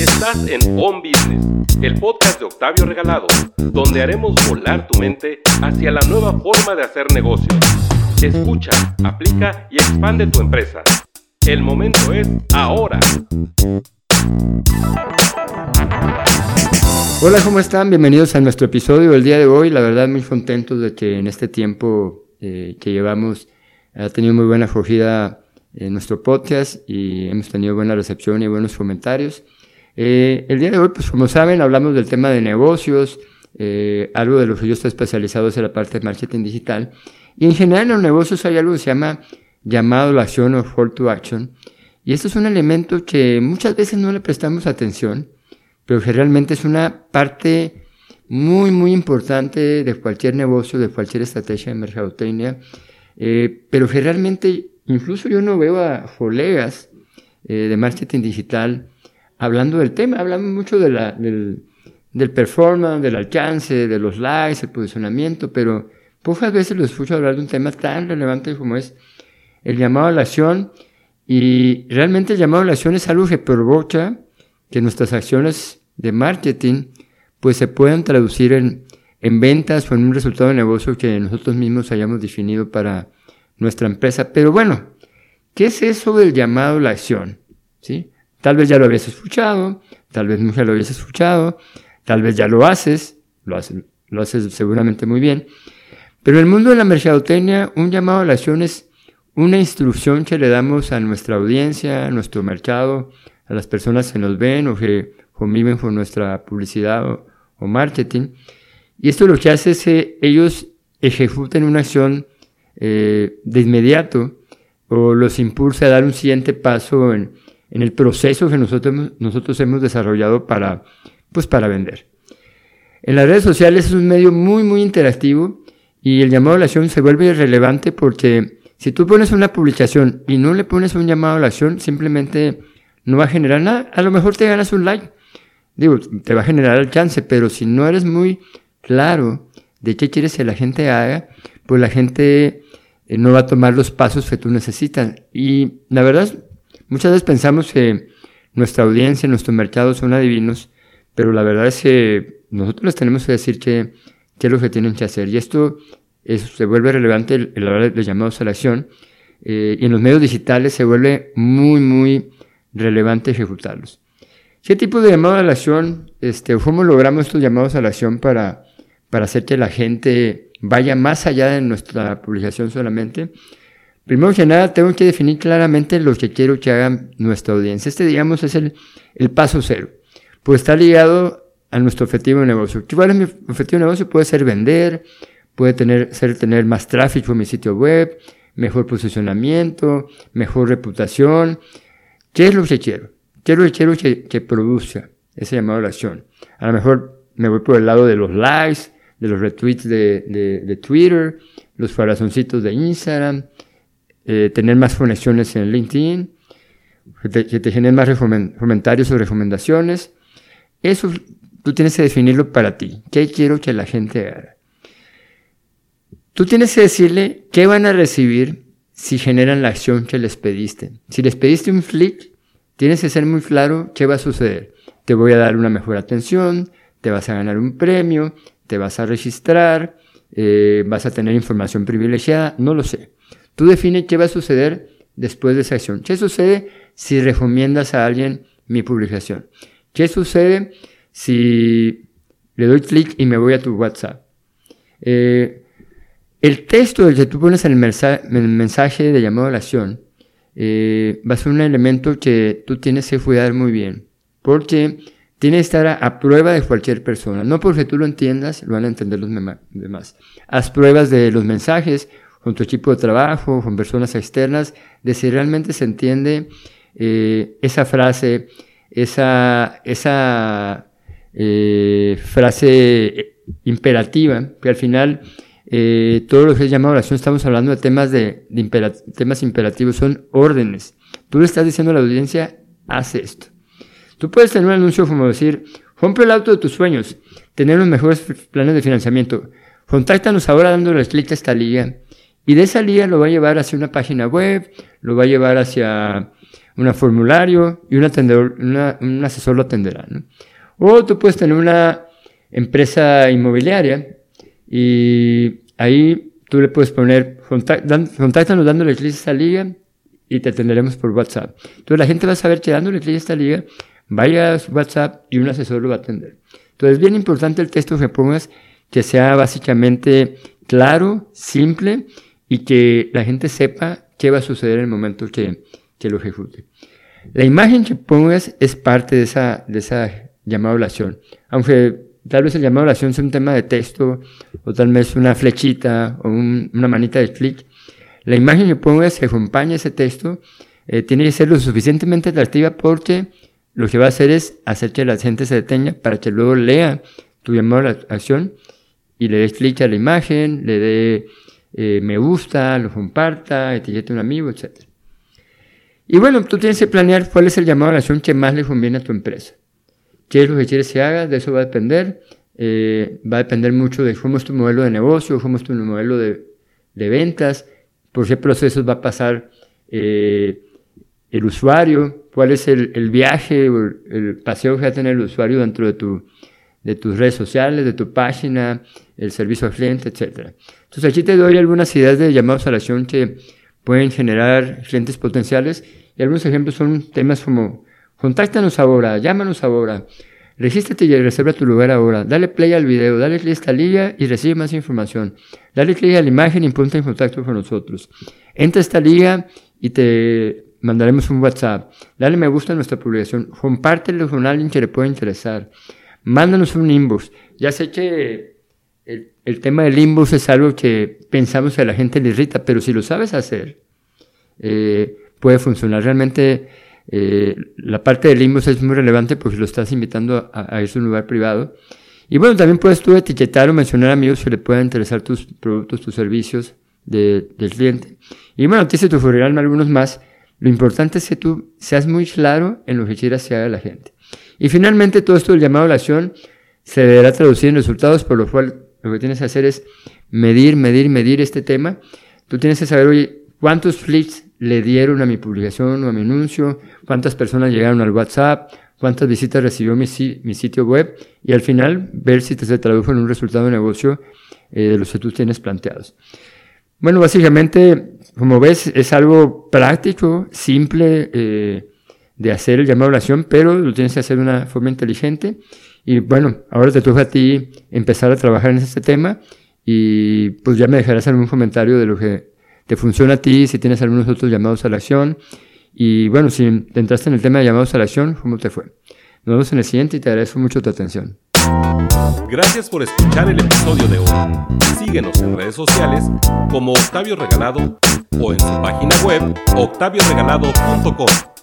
Estás en On Business, el podcast de Octavio Regalado, donde haremos volar tu mente hacia la nueva forma de hacer negocios. Escucha, aplica y expande tu empresa. El momento es ahora. Hola, ¿cómo están? Bienvenidos a nuestro episodio del día de hoy. La verdad, muy contentos de que en este tiempo eh, que llevamos ha tenido muy buena acogida en nuestro podcast y hemos tenido buena recepción y buenos comentarios. Eh, el día de hoy, pues como saben, hablamos del tema de negocios, eh, algo de lo que yo estoy especializado es en la parte de marketing digital. Y en general en los negocios hay algo que se llama llamado la acción o call to action. Y esto es un elemento que muchas veces no le prestamos atención, pero que realmente es una parte muy, muy importante de cualquier negocio, de cualquier estrategia de mercadotecnia, eh, pero que realmente incluso yo no veo a colegas eh, de marketing digital hablando del tema, hablamos mucho de la, del, del performance, del alcance, de los likes, el posicionamiento, pero pocas veces lo escucho hablar de un tema tan relevante como es el llamado a la acción y realmente el llamado a la acción es algo que provoca que nuestras acciones de marketing pues se puedan traducir en, en ventas o en un resultado de negocio que nosotros mismos hayamos definido para nuestra empresa. Pero bueno, ¿qué es eso del llamado a la acción? ¿Sí? Tal vez ya lo habías escuchado, tal vez nunca lo habías escuchado, tal vez ya lo haces, lo haces, lo haces seguramente muy bien. Pero en el mundo de la mercadotecnia, un llamado a la acción es una instrucción que le damos a nuestra audiencia, a nuestro mercado, a las personas que nos ven o que conviven con nuestra publicidad o, marketing. Y esto lo que hace es que ellos ejecuten una acción eh, de inmediato o los impulsa a dar un siguiente paso en, en el proceso que nosotros, nosotros hemos desarrollado para, pues para vender. En las redes sociales es un medio muy, muy interactivo y el llamado a la acción se vuelve relevante porque si tú pones una publicación y no le pones un llamado a la acción, simplemente no va a generar nada. A lo mejor te ganas un like. Digo, te va a generar alcance, pero si no eres muy claro de qué quieres que la gente haga, pues la gente eh, no va a tomar los pasos que tú necesitas. Y la verdad, Muchas veces pensamos que nuestra audiencia, nuestro mercado son adivinos, pero la verdad es que nosotros les tenemos que decir qué, es lo que tienen que hacer. Y esto se vuelve relevante en la hora de llamados a la acción. Eh, y en los medios digitales se vuelve muy, muy relevante ejecutarlos. ¿Qué tipo de llamado a la acción? Este, ¿Cómo logramos estos llamados a la acción para, para hacer que la gente vaya más allá de nuestra publicación solamente? Primero que nada, tengo que definir claramente lo que quiero que hagan nuestra audiencia. Este, digamos, es el, el paso cero. Pues está ligado a nuestro objetivo de negocio. ¿Cuál es mi objetivo de negocio? Puede ser vender, puede tener, ser tener más tráfico en mi sitio web, mejor posicionamiento, mejor reputación. ¿Qué es lo que quiero? ¿Qué es lo que quiero que, que produzca ese llamado a acción? A lo mejor me voy por el lado de los likes, de los retweets de, de, de Twitter, los corazoncitos de Instagram, eh, tener más conexiones en LinkedIn, que te, generen más comentarios o recomendaciones. Eso tú tienes que definirlo para ti. ¿Qué quiero que la gente haga? Tú tienes que decirle qué van a recibir si generan la acción que les pediste. Si les pediste un flick, tienes que ser muy claro qué va a suceder. Te voy a dar una mejor atención, te vas a ganar un premio, te vas a registrar, eh, vas a tener información privilegiada, no lo sé. Tú defines qué va a suceder después de esa acción. ¿Qué sucede si recomiendas a alguien mi publicación? ¿Qué sucede si le doy clic y me voy a tu WhatsApp? Eh, el texto que tú pones en el, mensaje de llamado a la acción eh, va a ser un elemento que tú tienes que cuidar muy bien, porque tiene que estar a, prueba de cualquier persona. No porque tú lo entiendas, lo van a entender los demás. Haz pruebas de los mensajes con tu equipo de trabajo, con personas externas, de si realmente se entiende eh, esa frase, esa, eh, frase imperativa, que al final eh, todo lo que es llamado oración estamos hablando de temas, de, temas imperativos, son órdenes. Tú le estás diciendo a la audiencia, haz esto. Tú puedes tener un anuncio como decir, compra el auto de tus sueños, tener los mejores planes de financiamiento, contáctanos ahora dándoles clic a esta liga y de esa liga lo va a llevar hacia una página web, lo va a llevar hacia un formulario y un, atendedor, un asesor lo atenderá. ¿no? O tú puedes tener una empresa inmobiliaria y ahí tú le puedes poner, contáctanos dándole clic a esta liga y te atenderemos por WhatsApp. Entonces la gente va a saber que dándole clic a esta liga, vaya a su WhatsApp y un asesor lo va a atender. Entonces es bien importante el texto que pongas que sea básicamente claro, simple y que la gente sepa qué va a suceder en el momento que, que lo ejecute. La imagen que pongas es parte de esa, de esa llamada oración. Aunque tal vez el llamado oración sea un tema de texto, o tal vez una flechita, o una manita de clic, la imagen que pongas que acompaña ese texto eh, tiene que ser lo suficientemente atractiva porque lo que va a hacer es hacer que la gente se detenga para que luego lea tu llamado a la acción y le des clic a la imagen, le dé eh, me gusta, lo comparta, etiquete a un amigo, etc. Y bueno, tú tienes que planear cuál es el llamado a la acción que más le conviene a tu empresa. ¿Qué es lo que quieres que hagas? De eso va a depender. Eh, va a depender mucho de cómo es tu modelo de negocio, cómo es tu modelo de, de ventas, por qué procesos va a pasar eh, el usuario, cuál es el, el viaje o el, paseo que va a tener el usuario dentro de, tu, de tus redes sociales, de tu página, el servicio al cliente, etc. Entonces aquí te doy algunas ideas de llamados a la acción que pueden generar clientes potenciales y algunos ejemplos son temas como contáctanos ahora, llámanos ahora, regístrate y reserva tu lugar ahora, dale play al video, dale clic a esta liga y recibe más información, dale clic a la imagen y ponte en contacto con nosotros. Entra a esta liga y te mandaremos un WhatsApp, dale me gusta a nuestra publicación, compártelo con alguien que le pueda interesar, mándanos un inbox. Ya sé que el, tema del inbox es algo que pensamos que a la gente le irrita, pero si lo sabes hacer, eh, puede funcionar. Realmente eh, la parte del inbox es muy relevante porque lo estás invitando a, a irse a un lugar privado. Y bueno, también puedes tú etiquetar o mencionar amigos que le puedan interesar tus productos, tus servicios de, del cliente. Y bueno, te se te ocurrirán algunos más. Lo importante es que tú seas muy claro en lo que quieras que haga la gente. Y finalmente todo esto del llamado a la acción se deberá traducir en resultados, por lo cual lo que tienes que hacer es medir, medir, medir este tema. Tú tienes que saber, oye, cuántos clics le dieron a mi publicación o a mi anuncio, cuántas personas llegaron al WhatsApp, cuántas visitas recibió mi, sitio web y al final ver si te se tradujo en un resultado de negocio eh, de los que tú tienes planteados. Bueno, básicamente, como ves, es algo práctico, simple eh, de hacer el llamado a oración, pero lo tienes que hacer de una forma inteligente. Y bueno, ahora te toca a ti empezar a trabajar en este tema y pues ya me dejarás algún comentario de lo que te funciona a ti, si tienes algunos otros llamados a la acción. Y bueno, si entraste en el tema de llamados a la acción, ¿cómo te fue? Nos vemos en el siguiente y te agradezco mucho tu atención. Gracias por escuchar el episodio de hoy. Síguenos en redes sociales como Octavio Regalado o en su página web octavioregalado.com.